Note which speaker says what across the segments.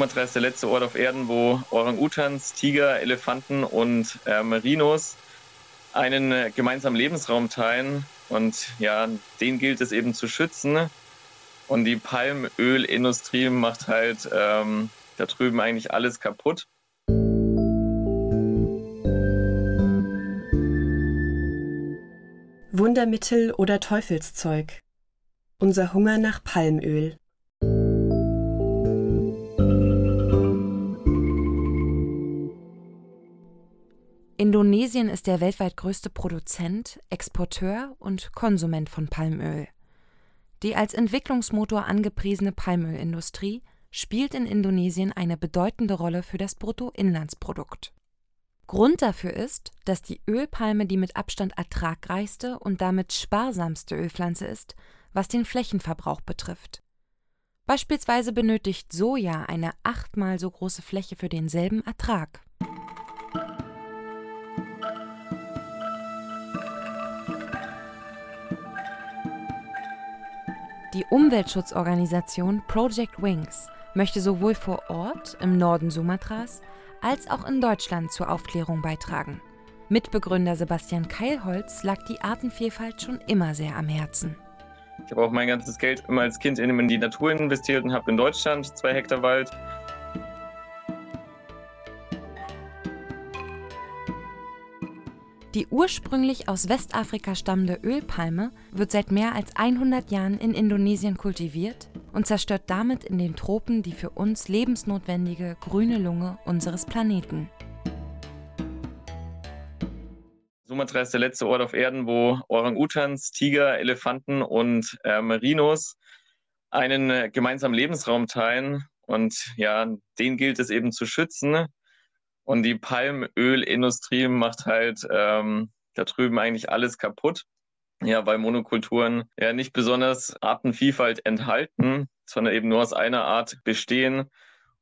Speaker 1: Sumatra ist der letzte Ort auf Erden, wo Orang-Utans, Tiger, Elefanten und äh, Merinos einen äh, gemeinsamen Lebensraum teilen. Und ja, den gilt es eben zu schützen. Und die Palmölindustrie macht halt ähm, da drüben eigentlich alles kaputt.
Speaker 2: Wundermittel oder Teufelszeug. Unser Hunger nach Palmöl.
Speaker 3: Indonesien ist der weltweit größte Produzent, Exporteur und Konsument von Palmöl. Die als Entwicklungsmotor angepriesene Palmölindustrie spielt in Indonesien eine bedeutende Rolle für das Bruttoinlandsprodukt. Grund dafür ist, dass die Ölpalme die mit Abstand ertragreichste und damit sparsamste Ölpflanze ist, was den Flächenverbrauch betrifft. Beispielsweise benötigt Soja eine achtmal so große Fläche für denselben Ertrag. Die Umweltschutzorganisation Project Wings möchte sowohl vor Ort im Norden Sumatras als auch in Deutschland zur Aufklärung beitragen. Mitbegründer Sebastian Keilholz lag die Artenvielfalt schon immer sehr am Herzen.
Speaker 1: Ich habe auch mein ganzes Geld immer als Kind in die Natur investiert und habe in Deutschland zwei Hektar Wald
Speaker 3: Die ursprünglich aus Westafrika stammende Ölpalme wird seit mehr als 100 Jahren in Indonesien kultiviert und zerstört damit in den Tropen die für uns lebensnotwendige grüne Lunge unseres Planeten.
Speaker 1: Sumatra ist der letzte Ort auf Erden, wo Orang-Utans, Tiger, Elefanten und äh, Merinos einen äh, gemeinsamen Lebensraum teilen. Und ja, den gilt es eben zu schützen. Und die Palmölindustrie macht halt ähm, da drüben eigentlich alles kaputt. Ja, weil Monokulturen ja nicht besonders Artenvielfalt enthalten, sondern eben nur aus einer Art bestehen.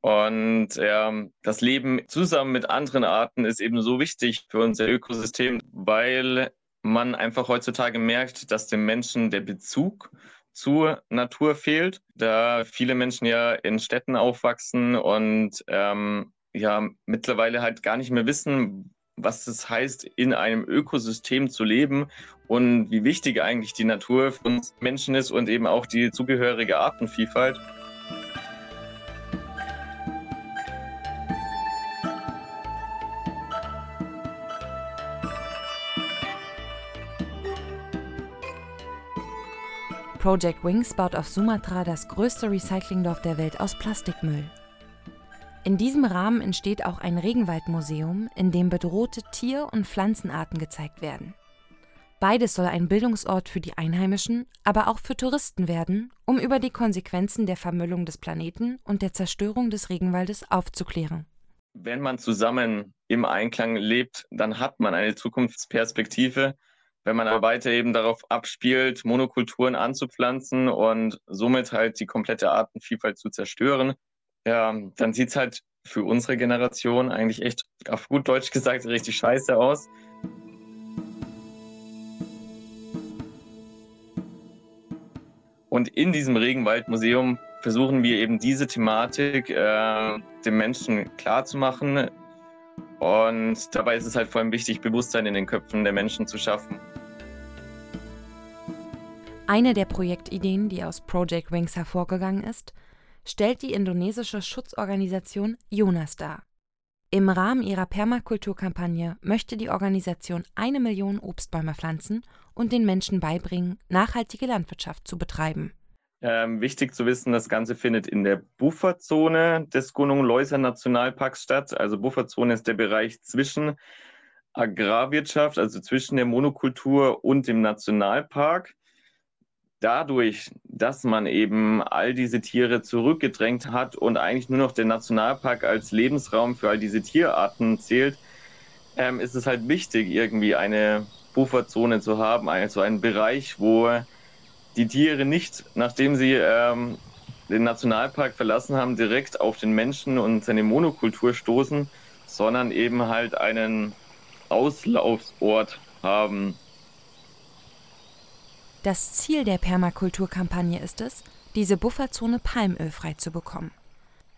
Speaker 1: Und ja, das Leben zusammen mit anderen Arten ist eben so wichtig für unser Ökosystem, weil man einfach heutzutage merkt, dass dem Menschen der Bezug zur Natur fehlt, da viele Menschen ja in Städten aufwachsen und ähm, ja mittlerweile halt gar nicht mehr wissen, was es heißt, in einem Ökosystem zu leben und wie wichtig eigentlich die Natur für uns Menschen ist und eben auch die zugehörige Artenvielfalt.
Speaker 3: Project Wings baut auf Sumatra das größte Recyclingdorf der Welt aus Plastikmüll. In diesem Rahmen entsteht auch ein Regenwaldmuseum, in dem bedrohte Tier- und Pflanzenarten gezeigt werden. Beides soll ein Bildungsort für die Einheimischen, aber auch für Touristen werden, um über die Konsequenzen der Vermüllung des Planeten und der Zerstörung des Regenwaldes aufzuklären.
Speaker 1: Wenn man zusammen im Einklang lebt, dann hat man eine Zukunftsperspektive. Wenn man aber weiter eben darauf abspielt, Monokulturen anzupflanzen und somit halt die komplette Artenvielfalt zu zerstören, ja, dann sieht es halt für unsere Generation eigentlich echt, auf gut Deutsch gesagt, richtig scheiße aus. Und in diesem Regenwaldmuseum versuchen wir eben diese Thematik äh, den Menschen klarzumachen. Und dabei ist es halt vor allem wichtig, Bewusstsein in den Köpfen der Menschen zu schaffen.
Speaker 3: Eine der Projektideen, die aus Project Wings hervorgegangen ist, stellt die indonesische Schutzorganisation Jonas dar. Im Rahmen ihrer Permakulturkampagne möchte die Organisation eine Million Obstbäume pflanzen und den Menschen beibringen, nachhaltige Landwirtschaft zu betreiben.
Speaker 1: Ähm, wichtig zu wissen, das Ganze findet in der Bufferzone des Gunung Leuser Nationalparks statt. Also Bufferzone ist der Bereich zwischen Agrarwirtschaft, also zwischen der Monokultur und dem Nationalpark dadurch, dass man eben all diese Tiere zurückgedrängt hat und eigentlich nur noch der Nationalpark als Lebensraum für all diese Tierarten zählt, ähm, ist es halt wichtig, irgendwie eine Bufferzone zu haben, also einen Bereich, wo die Tiere nicht, nachdem sie ähm, den Nationalpark verlassen haben, direkt auf den Menschen und seine Monokultur stoßen, sondern eben halt einen Auslaufsort haben.
Speaker 3: Das Ziel der Permakulturkampagne ist es, diese Bufferzone palmölfrei zu bekommen.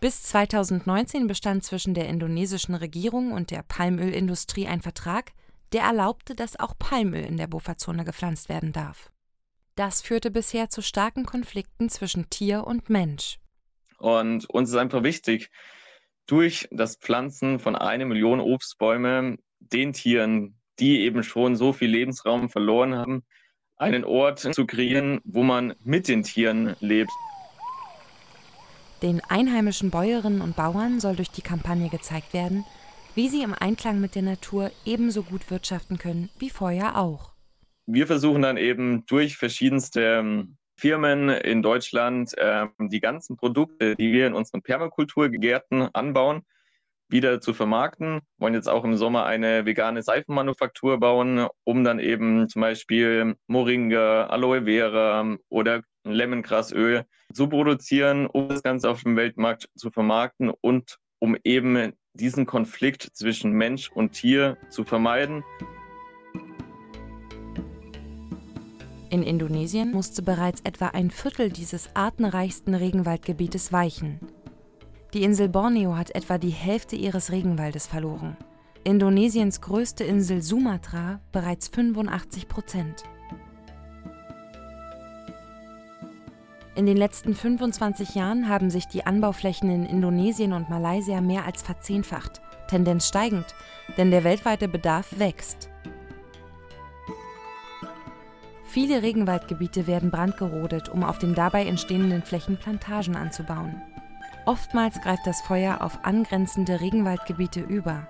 Speaker 3: Bis 2019 bestand zwischen der indonesischen Regierung und der Palmölindustrie ein Vertrag, der erlaubte, dass auch Palmöl in der Bufferzone gepflanzt werden darf. Das führte bisher zu starken Konflikten zwischen Tier und Mensch.
Speaker 1: Und uns ist einfach wichtig, durch das Pflanzen von einer Million Obstbäume den Tieren, die eben schon so viel Lebensraum verloren haben, einen Ort zu kreieren, wo man mit den Tieren lebt.
Speaker 3: Den einheimischen Bäuerinnen und Bauern soll durch die Kampagne gezeigt werden, wie sie im Einklang mit der Natur ebenso gut wirtschaften können wie vorher auch.
Speaker 1: Wir versuchen dann eben durch verschiedenste ähm, Firmen in Deutschland äh, die ganzen Produkte, die wir in unseren Permakulturgärten anbauen, wieder zu vermarkten. Wollen jetzt auch im Sommer eine vegane Seifenmanufaktur bauen, um dann eben zum Beispiel Moringa, Aloe Vera oder Lemongrasöl zu produzieren, um das Ganze auf dem Weltmarkt zu vermarkten und um eben diesen Konflikt zwischen Mensch und Tier zu vermeiden.
Speaker 3: In Indonesien musste bereits etwa ein Viertel dieses artenreichsten Regenwaldgebietes weichen. Die Insel Borneo hat etwa die Hälfte ihres Regenwaldes verloren. Indonesiens größte Insel Sumatra bereits 85 Prozent. In den letzten 25 Jahren haben sich die Anbauflächen in Indonesien und Malaysia mehr als verzehnfacht, Tendenz steigend, denn der weltweite Bedarf wächst. Viele Regenwaldgebiete werden brandgerodet, um auf den dabei entstehenden Flächen Plantagen anzubauen. Oftmals greift das Feuer auf angrenzende Regenwaldgebiete über.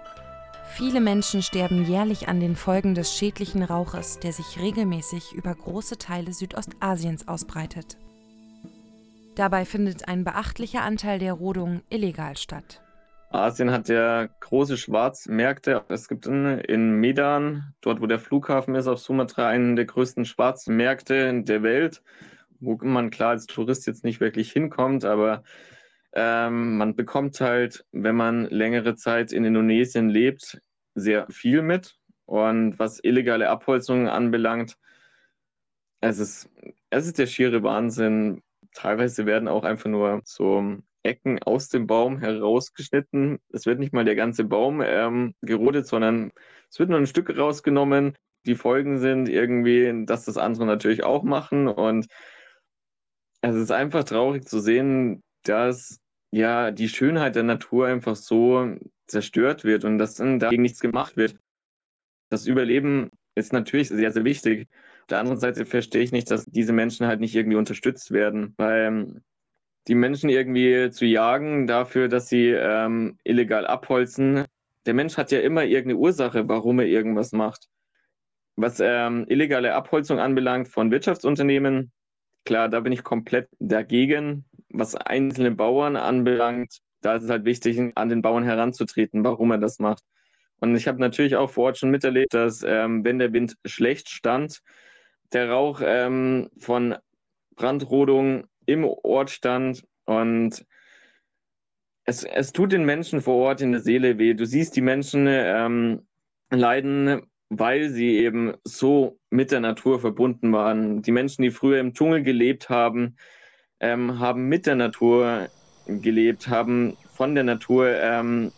Speaker 3: Viele Menschen sterben jährlich an den Folgen des schädlichen Rauches, der sich regelmäßig über große Teile Südostasiens ausbreitet. Dabei findet ein beachtlicher Anteil der Rodung illegal statt.
Speaker 1: Asien hat ja große Schwarzmärkte. Es gibt in, in, Medan, dort wo der Flughafen ist, auf Sumatra, einen der größten Schwarzmärkte der Welt, wo man klar als Tourist jetzt nicht wirklich hinkommt, aber ähm, man bekommt halt, wenn man längere Zeit in Indonesien lebt, sehr viel mit. Und was illegale Abholzungen anbelangt, es ist, es ist der schiere Wahnsinn, Teilweise werden auch einfach nur so Ecken aus dem Baum herausgeschnitten. Es wird nicht mal der ganze Baum ähm, gerodet, sondern es wird nur ein Stück rausgenommen. Die Folgen sind irgendwie, dass das andere natürlich auch machen. Und es ist einfach traurig zu sehen, dass ja die Schönheit der Natur einfach so zerstört wird und dass dann dagegen nichts gemacht wird. Das Überleben ist natürlich sehr, sehr wichtig der anderen Seite verstehe ich nicht, dass diese Menschen halt nicht irgendwie unterstützt werden, weil ähm, die Menschen irgendwie zu jagen dafür, dass sie ähm, illegal abholzen. Der Mensch hat ja immer irgendeine Ursache, warum er irgendwas macht. Was ähm, illegale Abholzung anbelangt von Wirtschaftsunternehmen, klar, da bin ich komplett dagegen. Was einzelne Bauern anbelangt, da ist es halt wichtig, an den Bauern heranzutreten, warum er das macht. Und ich habe natürlich auch vor Ort schon miterlebt, dass ähm, wenn der Wind schlecht stand, der Rauch ähm, von Brandrodung im Ort stand und es, es tut den Menschen vor Ort in der Seele weh. Du siehst, die Menschen ähm, leiden, weil sie eben so mit der Natur verbunden waren. Die Menschen, die früher im Dschungel gelebt haben, ähm, haben mit der Natur gelebt, haben von der Natur ähm,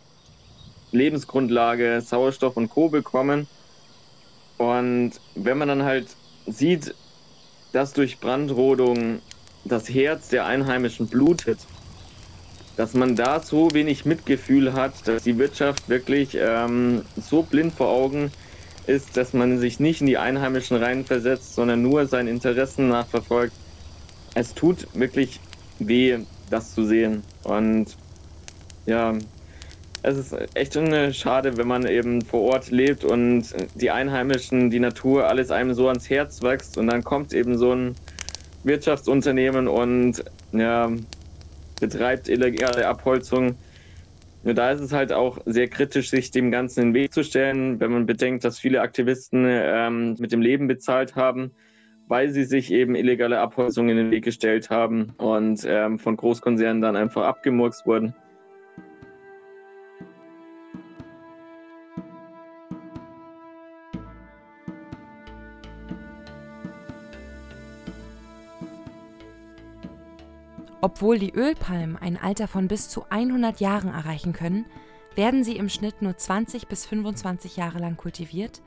Speaker 1: Lebensgrundlage, Sauerstoff und Co. bekommen. Und wenn man dann halt sieht, dass durch Brandrodung das Herz der Einheimischen blutet, dass man da so wenig Mitgefühl hat, dass die Wirtschaft wirklich ähm, so blind vor Augen ist, dass man sich nicht in die Einheimischen reinversetzt, sondern nur seinen Interessen nachverfolgt. Es tut wirklich weh, das zu sehen. Und ja, es ist echt schade, wenn man eben vor Ort lebt und die Einheimischen, die Natur, alles einem so ans Herz wächst und dann kommt eben so ein Wirtschaftsunternehmen und ja, betreibt illegale Abholzung. Ja, da ist es halt auch sehr kritisch, sich dem Ganzen in den Weg zu stellen, wenn man bedenkt, dass viele Aktivisten ähm, mit dem Leben bezahlt haben, weil sie sich eben illegale Abholzung in den Weg gestellt haben und ähm, von Großkonzernen dann einfach abgemurkst wurden.
Speaker 3: Obwohl die Ölpalmen ein Alter von bis zu 100 Jahren erreichen können, werden sie im Schnitt nur 20 bis 25 Jahre lang kultiviert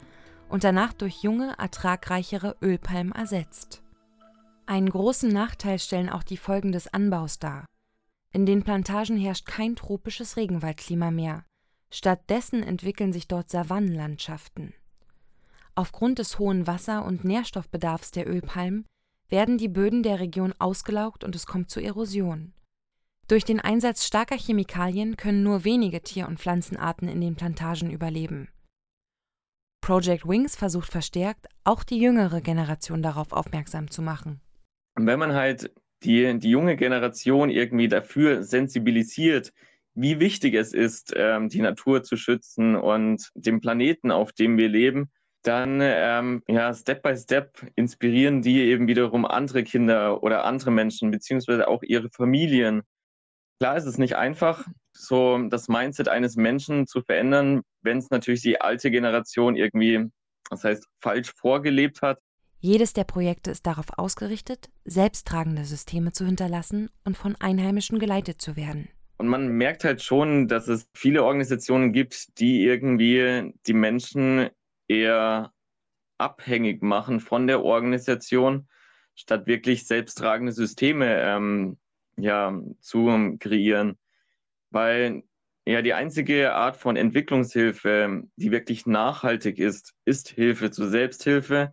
Speaker 3: und danach durch junge, ertragreichere Ölpalmen ersetzt. Einen großen Nachteil stellen auch die Folgen des Anbaus dar. In den Plantagen herrscht kein tropisches Regenwaldklima mehr. Stattdessen entwickeln sich dort Savannenlandschaften. Aufgrund des hohen Wasser- und Nährstoffbedarfs der Ölpalmen werden die Böden der Region ausgelaugt und es kommt zu Erosion. Durch den Einsatz starker Chemikalien können nur wenige Tier- und Pflanzenarten in den Plantagen überleben. Project Wings versucht verstärkt, auch die jüngere Generation darauf aufmerksam zu machen.
Speaker 1: Wenn man halt die, die junge Generation irgendwie dafür sensibilisiert, wie wichtig es ist, ähm, die Natur zu schützen und den Planeten, auf dem wir leben, dann ähm, ja, Step by Step inspirieren die eben wiederum andere Kinder oder andere Menschen, beziehungsweise auch ihre Familien. Klar ist es nicht einfach, so das Mindset eines Menschen zu verändern, wenn es natürlich die alte Generation irgendwie, das heißt, falsch vorgelebt hat.
Speaker 3: Jedes der Projekte ist darauf ausgerichtet, selbsttragende Systeme zu hinterlassen und von Einheimischen geleitet zu werden.
Speaker 1: Und man merkt halt schon, dass es viele Organisationen gibt, die irgendwie die Menschen eher abhängig machen von der Organisation, statt wirklich selbsttragende Systeme ähm, ja, zu kreieren. Weil ja die einzige Art von Entwicklungshilfe, die wirklich nachhaltig ist, ist Hilfe zur Selbsthilfe.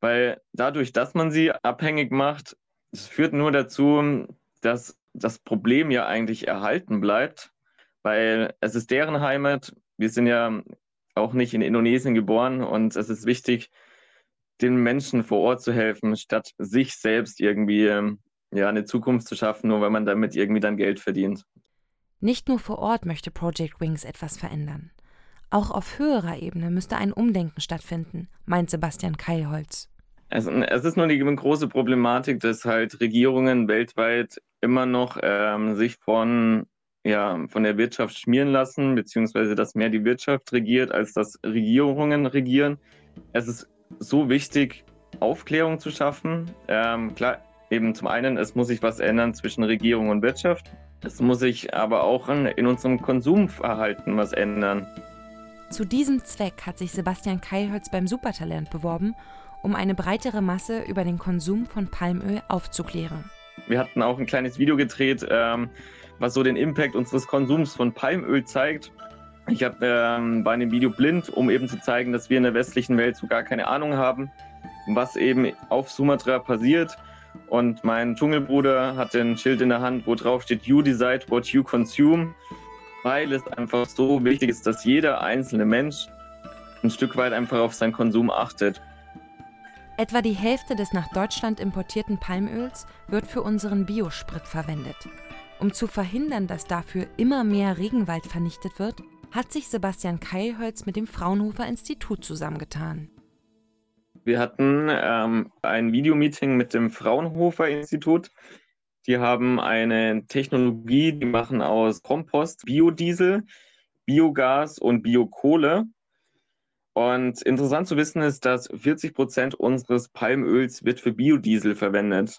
Speaker 1: Weil dadurch, dass man sie abhängig macht, es führt nur dazu, dass das Problem ja eigentlich erhalten bleibt, weil es ist deren Heimat. Wir sind ja auch nicht in Indonesien geboren und es ist wichtig, den Menschen vor Ort zu helfen, statt sich selbst irgendwie ähm, ja, eine Zukunft zu schaffen, nur weil man damit irgendwie dann Geld verdient.
Speaker 3: Nicht nur vor Ort möchte Project Wings etwas verändern. Auch auf höherer Ebene müsste ein Umdenken stattfinden, meint Sebastian Keilholz.
Speaker 1: Es, es ist nur die große Problematik, dass halt Regierungen weltweit immer noch ähm, sich von ja, von der Wirtschaft schmieren lassen, beziehungsweise dass mehr die Wirtschaft regiert, als dass Regierungen regieren. Es ist so wichtig, Aufklärung zu schaffen. Ähm, klar, eben zum einen, es muss sich was ändern zwischen Regierung und Wirtschaft. Es muss sich aber auch in, in unserem Konsumverhalten was ändern.
Speaker 3: Zu diesem Zweck hat sich Sebastian Keilholz beim Supertalent beworben, um eine breitere Masse über den Konsum von Palmöl aufzuklären.
Speaker 1: Wir hatten auch ein kleines Video gedreht, ähm, was so den Impact unseres Konsums von Palmöl zeigt. Ich habe ähm, bei einem Video blind, um eben zu zeigen, dass wir in der westlichen Welt so gar keine Ahnung haben, was eben auf Sumatra passiert. Und mein Dschungelbruder hat ein Schild in der Hand, wo drauf steht, You decide what you consume, weil es einfach so wichtig ist, dass jeder einzelne Mensch ein Stück weit einfach auf seinen Konsum achtet.
Speaker 3: Etwa die Hälfte des nach Deutschland importierten Palmöls wird für unseren Biosprit verwendet. Um zu verhindern, dass dafür immer mehr Regenwald vernichtet wird, hat sich Sebastian Keilholz mit dem Fraunhofer Institut zusammengetan.
Speaker 1: Wir hatten ähm, ein Videomeeting mit dem Fraunhofer Institut. Die haben eine Technologie, die machen aus Kompost Biodiesel, Biogas und Biokohle. Und interessant zu wissen ist, dass 40 Prozent unseres Palmöls wird für Biodiesel verwendet.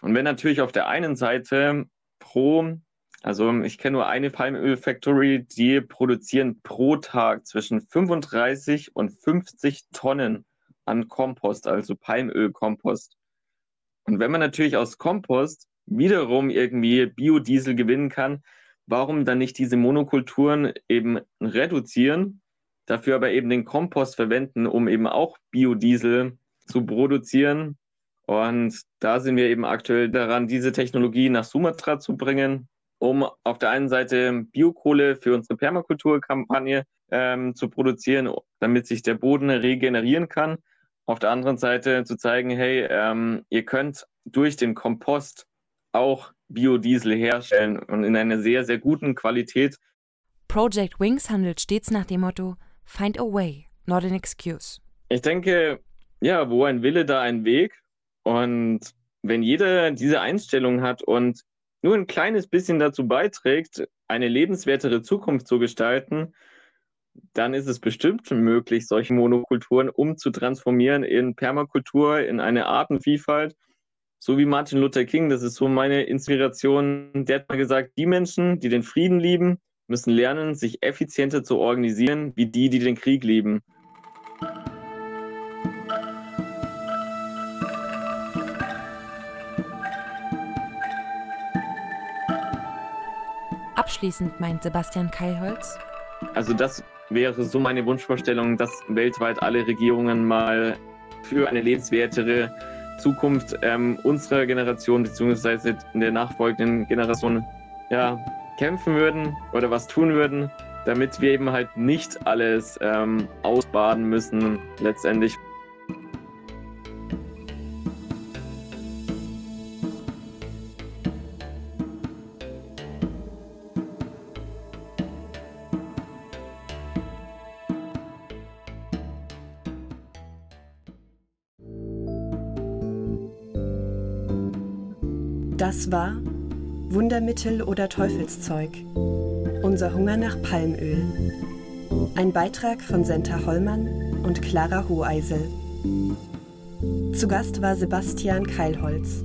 Speaker 1: Und wenn natürlich auf der einen Seite pro, also ich kenne nur eine Palmöl-Factory, die produzieren pro Tag zwischen 35 und 50 Tonnen an Kompost, also Palmölkompost. Und wenn man natürlich aus Kompost wiederum irgendwie Biodiesel gewinnen kann, warum dann nicht diese Monokulturen eben reduzieren, dafür aber eben den Kompost verwenden, um eben auch Biodiesel zu produzieren und da sind wir eben aktuell daran, diese Technologie nach Sumatra zu bringen, um auf der einen Seite Biokohle für unsere Permakulturkampagne ähm, zu produzieren, damit sich der Boden regenerieren kann. Auf der anderen Seite zu zeigen, hey, ähm, ihr könnt durch den Kompost auch Biodiesel herstellen und in einer sehr, sehr guten Qualität.
Speaker 3: Project Wings handelt stets nach dem Motto Find a way, not an excuse.
Speaker 1: Ich denke, ja, wo ein Wille, da ein Weg. Und wenn jeder diese Einstellung hat und nur ein kleines bisschen dazu beiträgt, eine lebenswertere Zukunft zu gestalten, dann ist es bestimmt möglich, solche Monokulturen umzutransformieren in Permakultur, in eine Artenvielfalt. so wie Martin Luther King, das ist so meine Inspiration, der hat mal gesagt, die Menschen, die den Frieden lieben, müssen lernen, sich effizienter zu organisieren, wie die, die den Krieg lieben.
Speaker 3: Abschließend meint Sebastian Keilholz.
Speaker 1: Also das wäre so meine Wunschvorstellung, dass weltweit alle Regierungen mal für eine lebenswertere Zukunft ähm, unserer Generation bzw. in der nachfolgenden Generation ja, kämpfen würden oder was tun würden, damit wir eben halt nicht alles ähm, ausbaden müssen letztendlich.
Speaker 2: Das war Wundermittel oder Teufelszeug. Unser Hunger nach Palmöl. Ein Beitrag von Senta Hollmann und Clara Hoheisel. Zu Gast war Sebastian Keilholz.